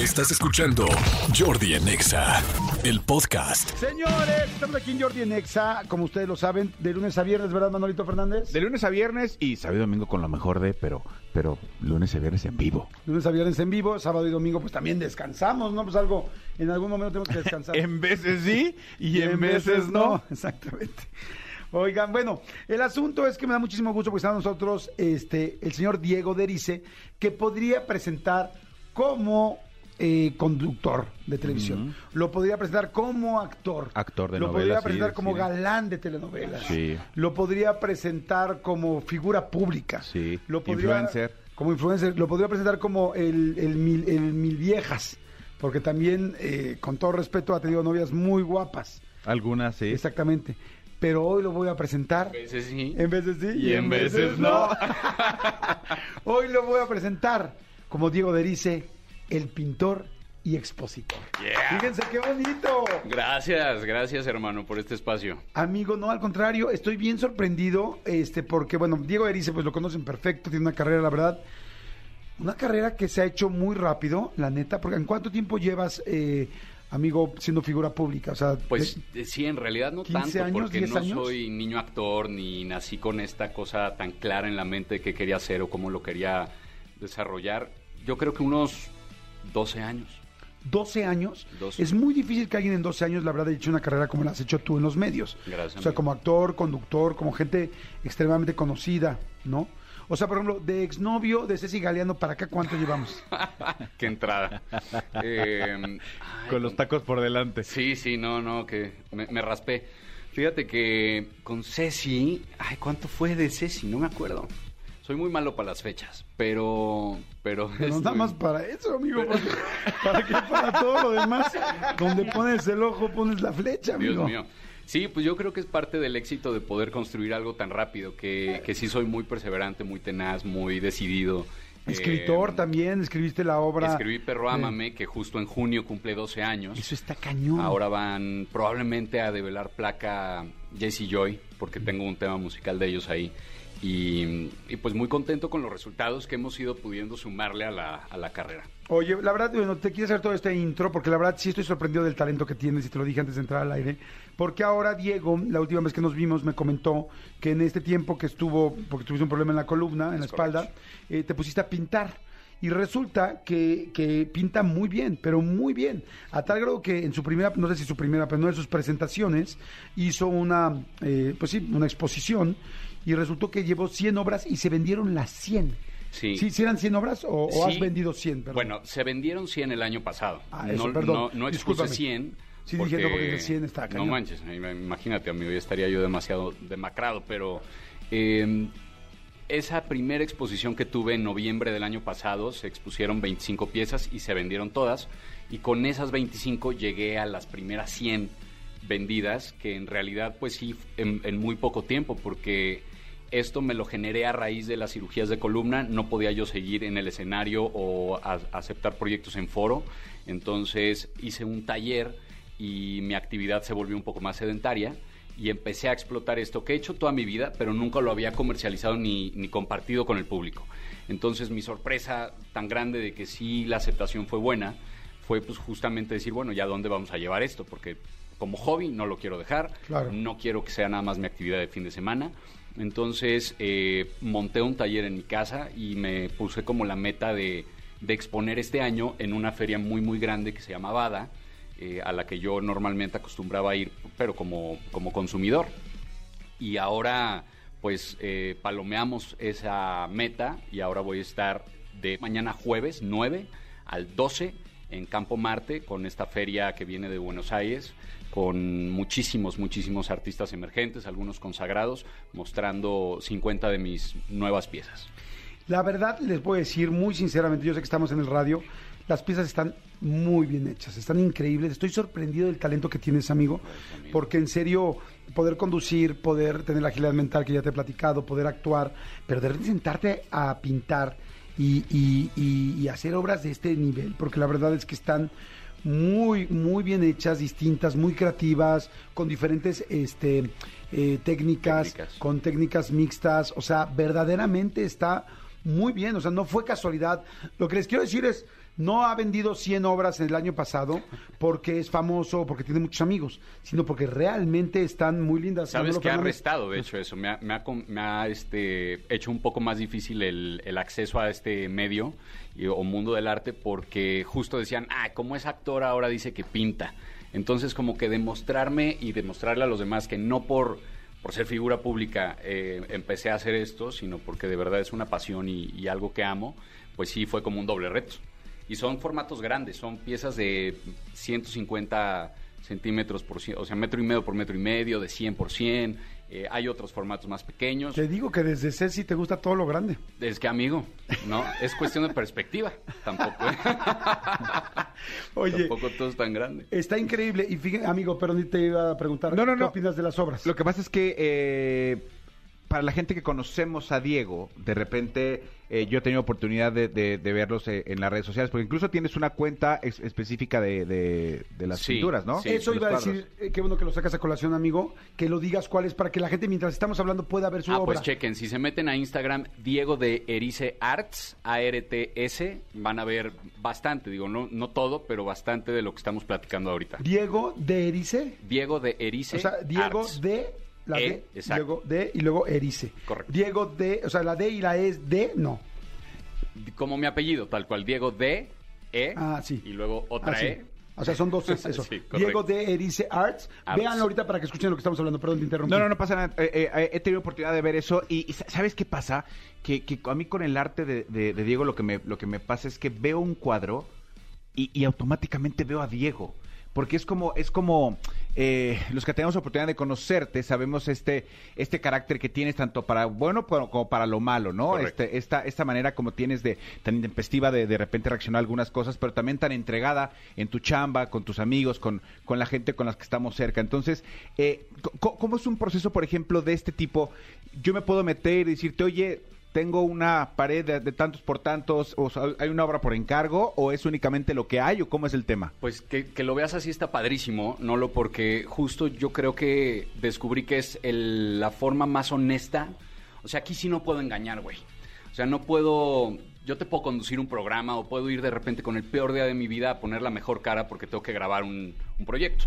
Estás escuchando Jordi en Exa, el podcast. Señores, estamos aquí en Jordi en Exa, como ustedes lo saben, de lunes a viernes, ¿verdad, Manolito Fernández? De lunes a viernes y sábado y domingo con lo mejor de, pero, pero lunes a viernes en vivo. Lunes a viernes en vivo, sábado y domingo pues también descansamos, ¿no? Pues algo, en algún momento tenemos que descansar. En veces sí y, en, veces, no. Exactamente. Oigan, bueno, el asunto es que me da muchísimo gusto porque está nosotros este, el señor Diego Derice, que podría presentar como eh, conductor de televisión. Lo podría presentar como actor. Actor de Lo podría presentar como galán de telenovelas. Sí. Lo podría presentar como figura pública. Sí. Lo podría, Influencer. Como influencer. Lo podría presentar como el, el, mil, el mil viejas. Porque también, eh, con todo respeto, ha tenido novias muy guapas. Algunas sí. Exactamente. Pero hoy lo voy a presentar. A veces sí. En veces sí Y en veces no. Hoy lo voy a presentar como Diego Derice, el pintor y expositor. Yeah. Fíjense qué bonito. Gracias, gracias hermano por este espacio. Amigo, no, al contrario, estoy bien sorprendido, este, porque, bueno, Diego Erice, pues lo conocen perfecto, tiene una carrera, la verdad, una carrera que se ha hecho muy rápido, la neta, porque ¿en cuánto tiempo llevas, eh, amigo, siendo figura pública? O sea, Pues de- eh, sí, en realidad no 15 tanto, años, porque 10 no años. soy niño actor ni nací con esta cosa tan clara en la mente de qué quería hacer o cómo lo quería desarrollar. Yo creo que unos 12 años. 12 años. 12. Es muy difícil que alguien en 12 años, la verdad, haya hecho una carrera como la has hecho tú en los medios. Gracias, O sea, amigo. como actor, conductor, como gente extremadamente conocida, ¿no? O sea, por ejemplo, de exnovio de Ceci Galeano para acá, ¿cuánto llevamos? qué entrada. Eh, ay, Con los tacos por delante. Sí, sí, no, no, que me, me raspé. Fíjate que con Ceci, ay, ¿cuánto fue de Ceci? No me acuerdo. Soy muy malo para las fechas, pero... Pero, Pero nada más para eso, amigo. porque- ¿Para qué? Para todo lo demás. Donde pones el ojo, pones la flecha, amigo. Dios mío. Sí, pues yo creo que es parte del éxito de poder construir algo tan rápido, que, que sí soy muy perseverante, muy tenaz, muy decidido. Escritor Eh, también, escribiste la obra. Escribí Perro Ámame, que justo en junio cumple 12 años. Eso está cañón. Ahora van probablemente a develar placa Jesse Joy, porque tengo un tema musical de ellos ahí. Y, y pues muy contento con los resultados que hemos ido pudiendo sumarle a la, a la carrera. Oye, la verdad, bueno, te quiero hacer todo este intro porque la verdad sí estoy sorprendido del talento que tienes y te lo dije antes de entrar al aire. Porque ahora Diego, la última vez que nos vimos, me comentó que en este tiempo que estuvo, porque tuviste un problema en la columna, en la Es espalda, eh, te pusiste a pintar. Y resulta que, que pinta muy bien, pero muy bien. A tal grado que en su primera, no sé si su primera, pero no en sus presentaciones, hizo una, eh, pues sí, una exposición y resultó que llevó 100 obras y se vendieron las 100. Sí. ¿Sí, sí eran 100 obras o, o Sí. has vendido 100? Perdón? Bueno, se vendieron 100 el año pasado. Ah, eso, no, perdón. no, no expuse Discúlpame. 100. Sí, dije, no, porque el 100 está No cañón. manches, imagínate, amigo, ya estaría yo demasiado demacrado, pero eh, esa primera exposición que tuve en noviembre del año pasado, se expusieron 25 piezas y se vendieron todas, y con esas 25 llegué a las primeras 100 vendidas, que en realidad pues sí, en, en muy poco tiempo, porque esto me lo generé a raíz de las cirugías de columna, no podía yo seguir en el escenario o a- aceptar proyectos en foro, entonces hice un taller y mi actividad se volvió un poco más sedentaria y empecé a explotar esto que he hecho toda mi vida, pero nunca lo había comercializado ni, ni compartido con el público. Entonces mi sorpresa tan grande de que sí la aceptación fue buena fue pues justamente decir, bueno, ¿ya dónde vamos a llevar esto? Porque como hobby no lo quiero dejar, Claro. no quiero que sea nada más mi actividad de fin de semana. Entonces eh, monté un taller en mi casa y me puse como la meta de, exponer este año en una feria muy muy grande que se llama Bada, eh, a la que yo normalmente acostumbraba ir, pero como, como consumidor. Y ahora pues eh, palomeamos esa meta y ahora voy a estar de mañana jueves 9 al 12 en Campo Marte con esta feria que viene de Buenos Aires con muchísimos, muchísimos artistas emergentes, algunos consagrados, mostrando 50 de mis nuevas piezas. La verdad, les voy a decir muy sinceramente, yo sé que estamos en el radio, las piezas están muy bien hechas, están increíbles. Estoy sorprendido del talento que tienes, amigo, porque en serio, poder conducir, poder tener la agilidad mental que ya te he platicado, poder actuar, pero de repente sentarte a pintar y, y- y- y hacer obras de este nivel, porque la verdad es que están muy, muy bien hechas, distintas, muy creativas, con diferentes este, eh, técnicas, Técnicas. con técnicas mixtas, o sea, verdaderamente está muy bien, o sea, no fue casualidad. Lo que les quiero decir es, no ha vendido 100 obras en el año pasado porque es famoso, porque tiene muchos amigos, sino porque realmente están muy lindas. Sabes que ha restado, de hecho, eso. Me ha, me ha com- me ha, este, hecho un poco más difícil el, el acceso a este medio y- o mundo del arte porque justo decían, ah, como es actor ahora dice que pinta. Entonces, como que demostrarme y demostrarle a los demás que no por, por ser figura pública eh, empecé a hacer esto, sino porque de verdad es una pasión y, y algo que amo, pues sí fue como un doble reto. Y son formatos grandes, son piezas de 150 centímetros por cien, o sea, metro y medio por metro y medio, de 100 por 100. Eh, hay otros formatos más pequeños. Te digo que desde Ceci te gusta todo lo grande. Es que, amigo, ¿no? Es cuestión de perspectiva. Tampoco, ¿eh? Oye, Tampoco todo es tan grande. está increíble. Y fíjate, amigo, pero ni te iba a preguntar, No, no, ¿qué no. opinas de las obras? Lo que pasa es que eh, para la gente que conocemos a Diego, de repente eh, yo he tenido oportunidad de, de- de verlos eh, en las redes sociales, porque incluso tienes una cuenta específica de, de- de las Sí, pinturas, ¿no? sí. Eso iba a decir, eh, qué bueno que lo sacas a colación, amigo, que lo digas cuál es para que la gente mientras estamos hablando pueda ver su Ah, obra. pues chequen, si se meten a Instagram, Diego de Erice Arts, A-R-T-S, van a ver bastante, digo, no, no todo, pero bastante de lo que estamos platicando ahorita. Diego de Erice, Diego de Erice o sea, Diego Arts. de la E, D, exacto. Diego de y luego Erice. Correcto. Diego de, o sea, la D y la E es de, no. Como mi apellido, tal cual, Diego de E, Ah, sí. y luego otra Ah, sí. E. O sea, son dos es eso. Sí. Diego de Erice Arts. Arts. Véanlo ahorita para que escuchen lo que estamos hablando. Perdón, te interrumpí. No, no, no pasa nada. Eh, eh, eh, he tenido oportunidad de ver eso y, y sa- ¿sabes qué pasa? Que, que a mí con el arte de, de- de Diego lo que, me, lo que me pasa es que veo un cuadro y, y automáticamente veo a Diego. Porque es como, es como eh, los que tenemos oportunidad de conocerte, sabemos este, este carácter que tienes tanto para bueno como para lo malo, ¿no? Correcto. Este, esta, esta manera como tienes de tan intempestiva de de repente reaccionar a algunas cosas, pero también tan entregada en tu chamba, con tus amigos, con, con la gente con las que estamos cerca. Entonces, eh, ¿cómo es un proceso, por ejemplo, de este tipo? Yo me puedo meter y decirte, oye, tengo una pared de, tantos por tantos, o hay una obra por encargo, o es únicamente lo que hay, o cómo es el tema. Pues que, lo veas así está padrísimo, no lo porque justo yo creo que descubrí que es el- la forma más honesta. O sea, aquí sí no puedo engañar, güey. O sea, no puedo. Yo te puedo conducir un programa o puedo ir de repente con el peor día de mi vida a poner la mejor cara porque tengo que grabar un proyecto.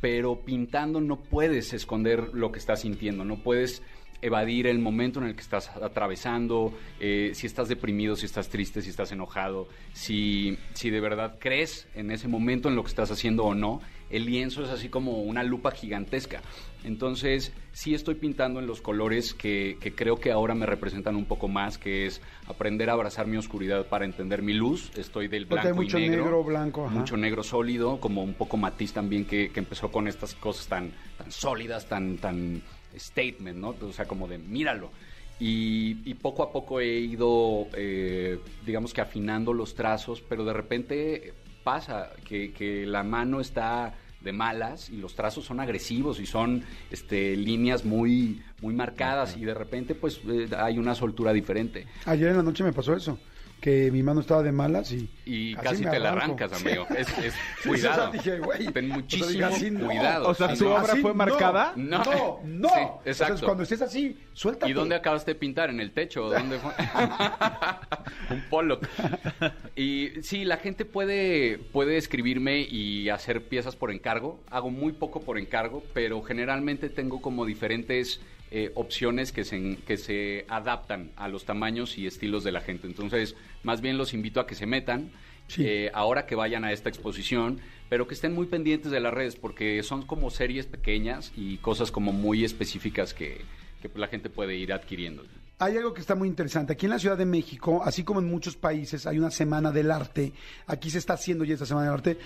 Pero pintando no puedes esconder lo que estás sintiendo, no puedes evadir el momento en el que estás atravesando, eh, si estás deprimido, si estás triste, si estás enojado, si, si de verdad crees en ese momento en lo que estás haciendo o no. El lienzo es así como una lupa gigantesca. Entonces, sí estoy pintando en los colores que, que creo que ahora me representan un poco más, que es aprender a abrazar mi oscuridad para entender mi luz. Estoy del Porque hay blanco mucho y negro. negro, blanco, ajá. Mucho negro sólido, como un poco matiz también que, que empezó con estas cosas tan, tan sólidas, tan, tan statement, ¿no? O sea, como de míralo. Y, y poco a poco he ido, eh, digamos que afinando los trazos, pero de repente pasa que, que la mano está de malas y los trazos son agresivos y son este, líneas muy, muy marcadas y de repente pues eh, hay una soltura diferente. Ayer en la noche me pasó eso, que mi mano estaba de malas y... Y casi casi, me te la arrancas, amigo. Es, es Sí, cuidado. o sea, dije, güey, Ten o sea, muchísimo dije, así no. cuidado. O sea, Sí, ¿su no. obra fue marcada? No, No. no. Sí, Entonces, exacto. cuando estés así, suéltate. ¿Y dónde acabaste de pintar? ¿En el techo? ¿Dónde fue? Un Pollock. Y sí, la gente puede, puede escribirme y hacer piezas por encargo. Hago muy poco por encargo, pero generalmente tengo como diferentes eh, opciones que se, que se adaptan a los tamaños y estilos de la gente. Entonces, más bien los invito a que se metan. Sí. eh, ahora que vayan a esta exposición, pero que estén muy pendientes de las redes porque son como series pequeñas y cosas como muy específicas que, que la gente puede ir adquiriendo. Hay algo que está muy interesante. Aquí en la Ciudad de México, así como en muchos países, hay una semana del arte. Aquí se está haciendo ya esta semana del arte.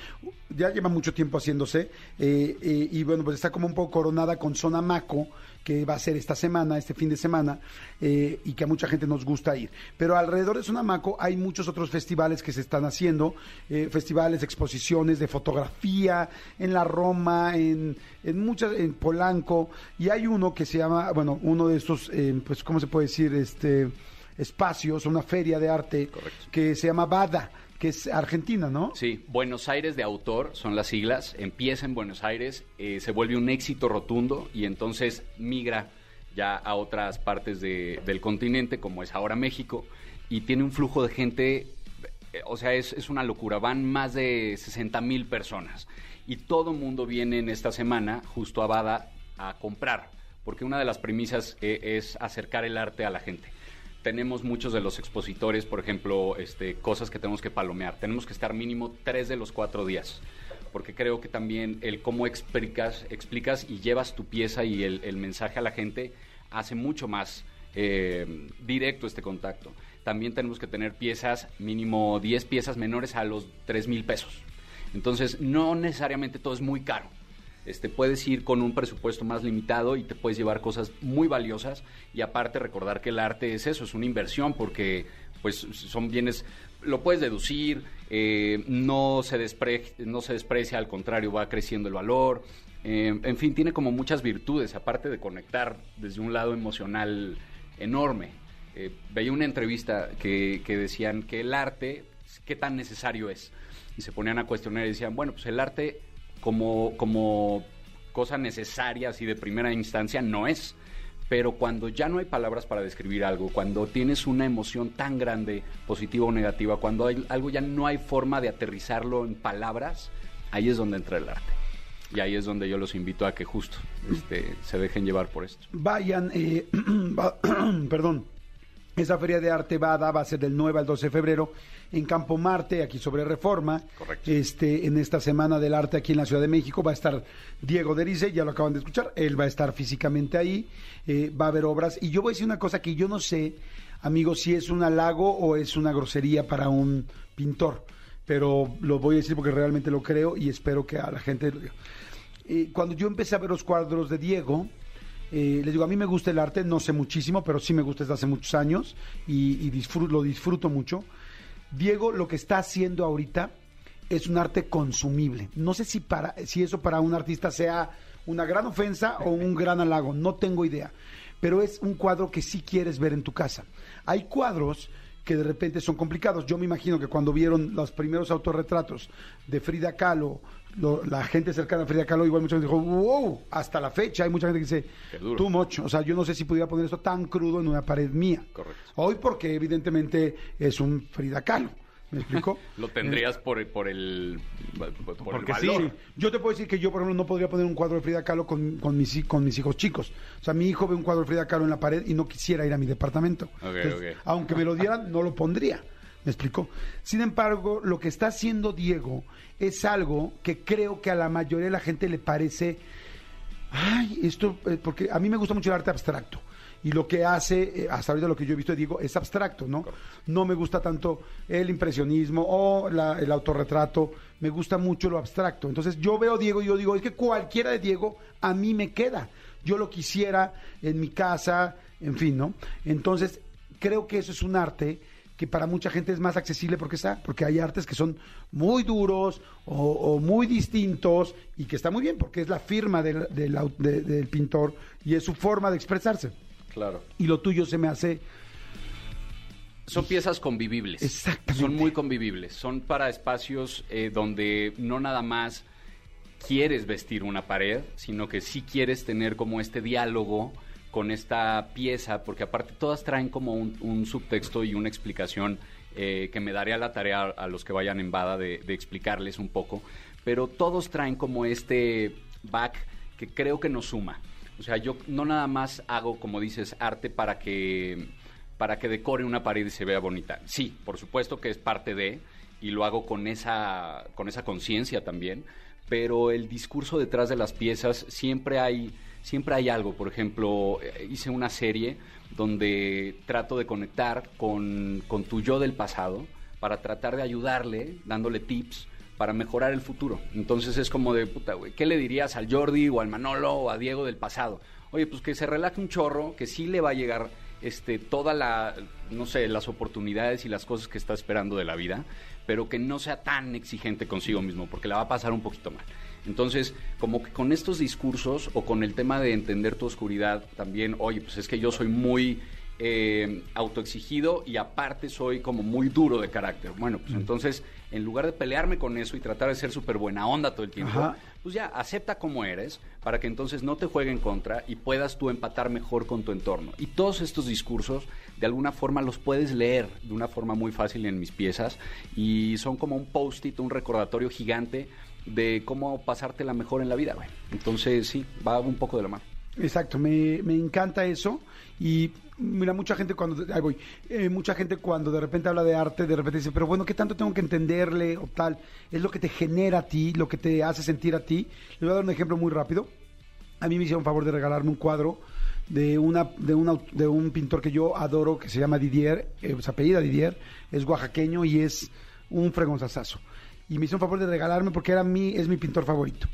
Ya lleva mucho tiempo haciéndose. eh, eh, y bueno, pues está como un poco coronada con Zona Maco, que va a ser esta semana, este fin de semana, eh, y que a mucha gente nos gusta ir. Pero alrededor de Zona Maco hay muchos otros festivales que se están haciendo. eh, festivales, exposiciones de fotografía en la Roma, en, en muchas, en Polanco. Y hay uno que se llama, bueno, uno de estos, eh, pues, ¿cómo se puede decir? Este espacios, una feria de arte Correcto. que se llama Bada, que es Argentina, ¿no? Sí, Buenos Aires de autor son las siglas, empieza en Buenos Aires, eh, se vuelve un éxito rotundo y entonces migra ya a otras partes de- del continente, como es ahora México, y tiene un flujo de gente eh, o sea, es, es una locura. Van más de 60 mil personas. Y todo mundo viene en esta semana justo a Bada a comprar. Porque una de las premisas eh, es acercar el arte a la gente tenemos muchos de los expositores, por ejemplo, este, cosas que tenemos que palomear. Tenemos que estar mínimo tres de los cuatro días, porque creo que también el cómo explicas, explicas y llevas tu pieza y el, el mensaje a la gente hace mucho más eh, directo este contacto. También tenemos que tener piezas, mínimo 10 piezas menores a los 3 mil pesos. Entonces, no necesariamente todo es muy caro. Este, puedes ir con un presupuesto más limitado y te puedes llevar cosas muy valiosas y aparte recordar que el arte es eso, es una inversión porque pues son bienes, lo puedes deducir, eh, no, se despre, no se desprecia, al contrario, va creciendo el valor. Eh, en fin, tiene como muchas virtudes, aparte de conectar desde un lado emocional enorme. Eh, veía una entrevista que, que decían que el arte, ¿qué tan necesario es? Y se ponían a cuestionar y decían, bueno, pues el arte como, como cosa necesaria, así de primera instancia, no es. Pero cuando ya no hay palabras para describir algo, cuando tienes una emoción tan grande, positiva o negativa, cuando hay, algo ya no hay forma de aterrizarlo en palabras, ahí es donde entra el arte. Y ahí es donde yo los invito a que justo este, se dejen llevar por esto. Vayan, eh, perdón, esa feria de arte va, va a ser del 9 al 12 de febrero en Campo Marte, aquí sobre Reforma. Correcto. Este, en esta Semana del Arte aquí en la Ciudad de México va a estar Diego Derice, ya lo acaban de escuchar, él va a estar físicamente ahí, eh, va a haber obras. Y yo voy a decir una cosa que yo no sé, amigos, si es un halago o es una grosería para un pintor, pero lo voy a decir porque realmente lo creo y espero que a la gente... Eh, cuando yo empecé a ver los cuadros de Diego, eh, les digo, a mí me gusta el arte, no sé muchísimo, pero sí me gusta desde hace muchos años y, disfruto, lo disfruto mucho. Diego lo que está haciendo ahorita es un arte consumible. No sé si, para, si eso para un artista sea una gran ofensa o un gran halago, no tengo idea. Pero es un cuadro que sí quieres ver en tu casa. Hay cuadros que de repente son complicados. Yo me imagino que cuando vieron los primeros autorretratos de Frida Kahlo, lo- la gente cercana a Frida Kahlo, igual mucha gente dijo, wow, hasta la fecha hay mucha gente que dice, Qué duro. too much. O sea, yo no sé si pudiera poner esto tan crudo en una pared mía. Correcto. Hoy porque evidentemente es un Frida Kahlo. ¿Me explico? Lo tendrías por, por el, por el valor. sí. Yo te puedo decir que yo, por ejemplo, no podría poner un cuadro de Frida Kahlo con, con, mis, con mis hijos chicos. O sea, mi hijo ve un cuadro de Frida Kahlo en la pared y no quisiera ir a mi departamento. Ok, ok. Aunque me lo dieran, no lo pondría. ¿Me explico? Sin embargo, lo que está haciendo Diego es algo que creo que a la mayoría de la gente le parece Ay, esto, eh, porque a mí me gusta mucho el arte abstracto. Y lo que hace, eh, hasta ahorita lo que yo he visto de Diego, es abstracto, ¿no? No me gusta tanto el impresionismo o la- el autorretrato, me gusta mucho lo abstracto. Entonces yo veo a Diego y yo digo, es que cualquiera de Diego a mí me queda. Yo lo quisiera en mi casa, en fin, ¿no? Entonces creo que eso es un arte que para mucha gente es más accesible porque está, porque hay artes que son muy duros o, o muy distintos y que está muy bien porque es la firma del, del del pintor y es su forma de expresarse. Claro. Y lo tuyo se me hace Son piezas convivibles. Exactamente. Son muy convivibles. Son para espacios eh, donde no nada más quieres vestir una pared, sino que sí quieres tener como este diálogo con esta pieza, porque aparte todas traen como un, un subtexto y una explicación eh, que me daré a la tarea a los que vayan en Bada de, de explicarles un poco, pero todos traen como este back que creo que nos suma. O sea, yo no nada más hago, como dices, arte para que para que decore una pared y se vea bonita. Sí, por supuesto que es parte de y lo hago con esa con esa conciencia también, pero el discurso detrás de las piezas siempre hay siempre hay algo. Por ejemplo, eh, hice una serie donde trato de conectar con, con tu yo del pasado para tratar de ayudarle, dándole tips para mejorar el futuro. Entonces es como de, puta, güey, ¿qué le dirías al Jordi o al Manolo o a Diego del pasado? Oye, pues que se relaje un chorro, que sí le va a llegar este, toda la, no sé, las oportunidades y las cosas que está esperando de la vida, pero que no sea tan exigente consigo mismo, porque la va a pasar un poquito mal. Entonces, como que con estos discursos o con el tema de entender tu oscuridad, también, oye, pues es que yo soy muy eh, autoexigido y aparte soy como muy duro de carácter. Bueno, pues entonces en lugar de pelearme con eso y tratar de ser súper buena onda todo el tiempo, Ajá. pues ya, acepta como eres para que entonces no te juegue en contra y puedas tú empatar mejor con tu entorno. Y todos estos discursos, de alguna forma, los puedes leer de una forma muy fácil en mis piezas y son como un post-it, un recordatorio gigante de cómo pasártela mejor en la vida, güey. Entonces, sí, va un poco de la mano. Exacto, me, me encanta eso. Y mira, mucha gente cuando, voy, eh, mucha gente cuando de repente habla de arte, de repente dice, pero bueno, ¿qué tanto tengo que entenderle o tal? Es lo que te genera a ti, lo que te hace sentir a ti. Les voy a dar un ejemplo muy rápido. A mí me hicieron favor de regalarme un cuadro de una de un, aut- de un pintor que yo adoro, que se llama Didier, eh, se apellida Didier, es oaxaqueño y es un fregonzazazo. Y me hicieron favor de regalarme porque era mi, es mi pintor favorito.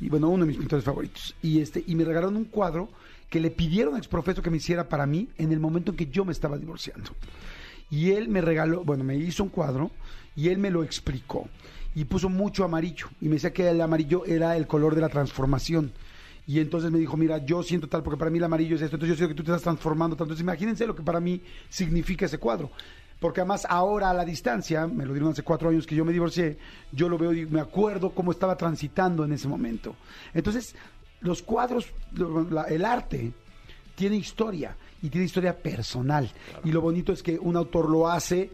Y bueno, uno de mis pintores favoritos. Y este, y me regalaron un cuadro que le pidieron a exprofeso que me hiciera para mí en el momento en que yo me estaba divorciando. Y él me regaló, bueno, me hizo un cuadro y él me lo explicó. Y puso mucho amarillo. Y me decía que el amarillo era el color de la transformación. Y entonces me dijo, mira, yo siento tal, porque para mí el amarillo es esto, entonces yo siento que tú te estás transformando tanto. Entonces imagínense lo que para mí significa ese cuadro. Porque además ahora a la distancia, me lo dieron hace cuatro años que yo me divorcié, yo lo veo y me acuerdo cómo estaba transitando en ese momento. Entonces, los cuadros, el arte tiene historia y tiene historia personal. Y lo bonito es que un autor lo hace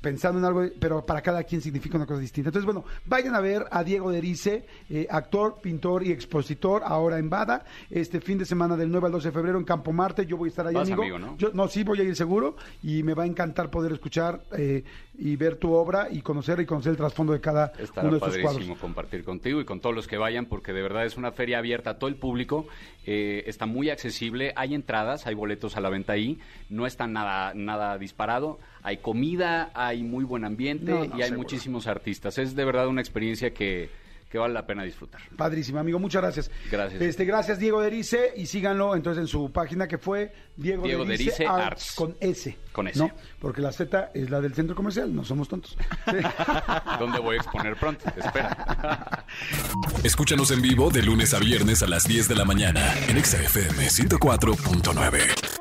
pensando en algo, pero para cada quien significa una cosa distinta. Entonces, bueno, vayan a ver a Diego Derice, eh, actor, pintor y expositor, ahora en Bada, este fin de semana del 9 al 12 de febrero en Campo Marte. Yo voy a estar ahí, amigo. amigo, ¿no? Yo, no, sí, voy a ir seguro y me va a encantar poder escuchar eh, y ver tu obra y conocer y conocer el trasfondo de cada Estará uno de estos padrísimo cuadros. compartir contigo y con todos los que vayan, porque de verdad es una feria abierta a todo el público. eh, está muy accesible, hay entradas, hay boletos a la venta ahí, no está nada, nada disparado. Hay comida, hay muy buen ambiente No, no, y hay seguro. muchísimos artistas. Es de verdad una experiencia que, que vale la pena disfrutar. Padrísimo, amigo, muchas gracias. Gracias. Este, gracias, Diego Derice, y síganlo entonces en su página que fue Diego, Diego Derice, Derice Arts, Arts. con S. Con S. ¿no? Porque la Z es la del centro comercial, no somos tontos. ¿Dónde voy a exponer pronto? Espera. Escúchanos en vivo de lunes a viernes a las 10 de la mañana en Exa FM 104.9.